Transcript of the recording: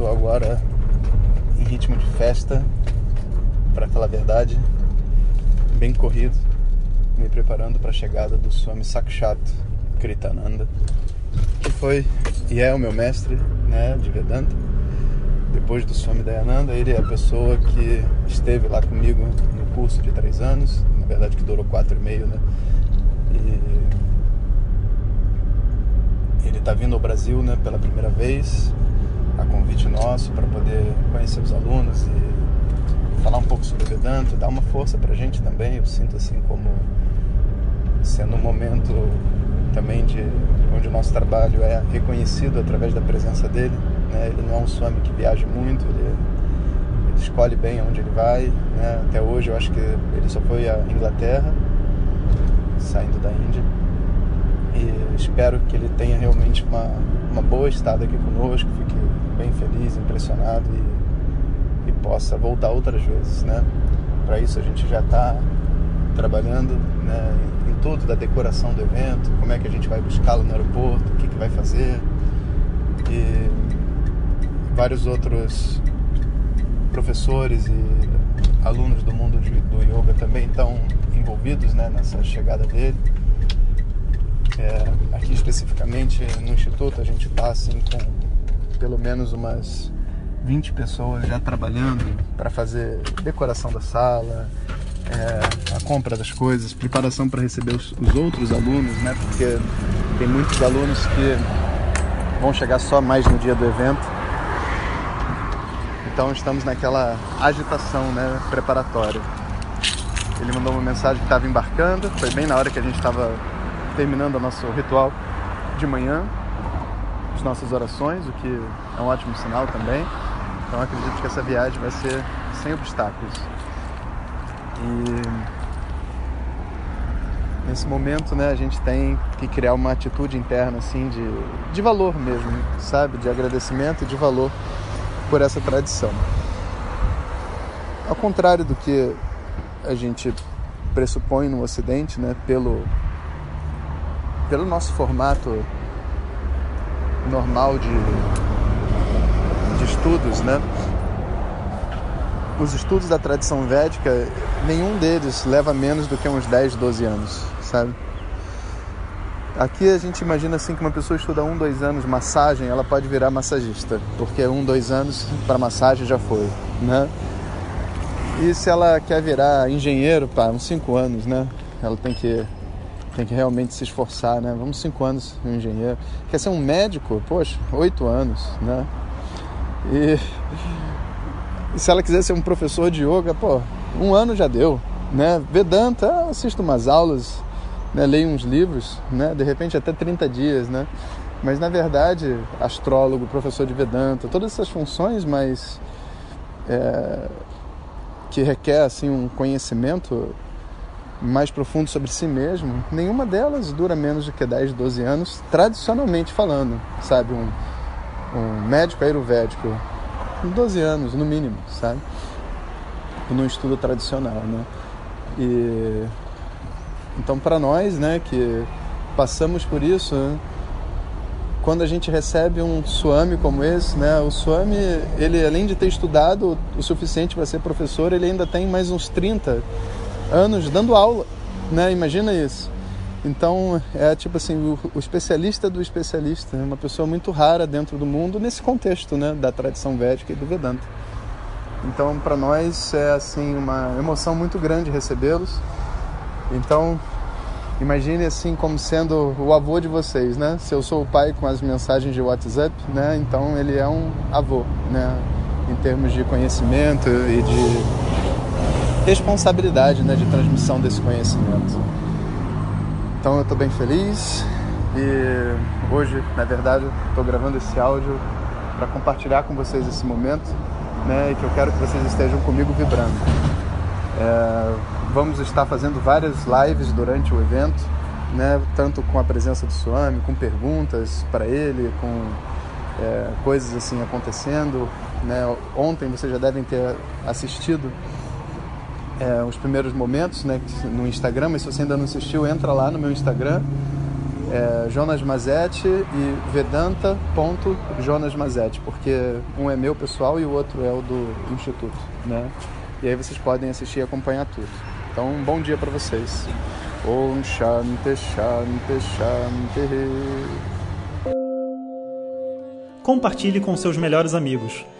estou agora em ritmo de festa, para falar a verdade, bem corrido, me preparando para a chegada do Swami Sakshat Kritananda, que foi e é o meu mestre né, de Vedanta. Depois do Swami Dayananda, ele é a pessoa que esteve lá comigo no curso de três anos, na verdade que durou quatro e meio, né? E ele está vindo ao Brasil né, pela primeira vez, a convite nosso para poder conhecer os alunos e falar um pouco sobre o Vedanta, dar uma força para a gente também. Eu sinto assim como sendo um momento também de onde o nosso trabalho é reconhecido através da presença dele. Né? Ele não é um swami que viaja muito, ele, ele escolhe bem aonde ele vai. Né? Até hoje eu acho que ele só foi à Inglaterra, saindo da Índia. E espero que ele tenha realmente uma, uma boa estada aqui conosco, fique bem feliz, impressionado e, e possa voltar outras vezes, né? Para isso a gente já está trabalhando né, em tudo da decoração do evento, como é que a gente vai buscá-lo no aeroporto, o que, que vai fazer e vários outros professores e alunos do mundo de, do yoga também estão envolvidos né, nessa chegada dele. É, aqui especificamente no instituto a gente está assim com pelo menos umas 20 pessoas já trabalhando para fazer decoração da sala, é, a compra das coisas, preparação para receber os, os, outros alunos, né? Porque tem muitos alunos que vão chegar só mais no dia do evento. Então estamos naquela agitação, né, preparatória. Ele mandou uma mensagem que estava embarcando, foi bem na hora que a gente estava terminando o nosso ritual de manhã as nossas orações, o que é um ótimo sinal também. Então acredito que essa viagem vai ser sem obstáculos. E nesse momento, né, a gente tem que criar uma atitude interna assim de, de valor mesmo, sabe, de agradecimento e de valor por essa tradição. Ao contrário do que a gente pressupõe no Ocidente, né, pelo pelo nosso formato normal de, de estudos, né? Os estudos da tradição védica, nenhum deles leva menos do que uns 10, 12 anos, sabe? Aqui a gente imagina assim que uma pessoa estuda um, dois anos massagem, ela pode virar massagista, porque um, dois anos para massagem já foi, né? E se ela quer virar engenheiro, pá, uns cinco anos, né? Ela tem que tem que realmente se esforçar, né? Vamos cinco anos um engenheiro. Quer ser um médico? Poxa, oito anos, né? E, e, se ela quiser ser um professor de yoga, pô, um ano já deu, né? Vedanta, assisto umas aulas, né? leio uns livros, né? De repente até 30 dias, né? Mas na verdade, astrólogo, professor de Vedanta, todas essas funções, mas é, que requer assim um conhecimento mais profundo sobre si mesmo, nenhuma delas dura menos do que 10, 12 anos, tradicionalmente falando, sabe? Um, um médico ayurvédico, 12 anos no mínimo, sabe? No estudo tradicional, né? E então para nós, né, que passamos por isso, né? quando a gente recebe um swami como esse, né, o swami, ele além de ter estudado o suficiente para ser professor, ele ainda tem mais uns 30 anos dando aula, né? Imagina isso. Então é tipo assim o, o especialista do especialista, uma pessoa muito rara dentro do mundo nesse contexto, né, da tradição védica e do Vedanta. Então para nós é assim uma emoção muito grande recebê-los. Então imagine assim como sendo o avô de vocês, né? Se eu sou o pai com as mensagens de WhatsApp, né? Então ele é um avô, né? em termos de conhecimento e de responsabilidade né, de transmissão desse conhecimento. Então eu estou bem feliz e hoje, na verdade, estou gravando esse áudio para compartilhar com vocês esse momento né, e que eu quero que vocês estejam comigo vibrando. É, vamos estar fazendo várias lives durante o evento, né, tanto com a presença do Swami, com perguntas para ele, com é, coisas assim acontecendo. Né? Ontem vocês já devem ter assistido é, os primeiros momentos né, no Instagram, mas se você ainda não assistiu, entra lá no meu Instagram, é, Jonas Mazetti e Vedanta.Jonas Mazetti, porque um é meu pessoal e o outro é o do Instituto. Né? E aí vocês podem assistir e acompanhar tudo. Então, um bom dia para vocês. Om Shanti Shanti Shanti. Compartilhe com seus melhores amigos.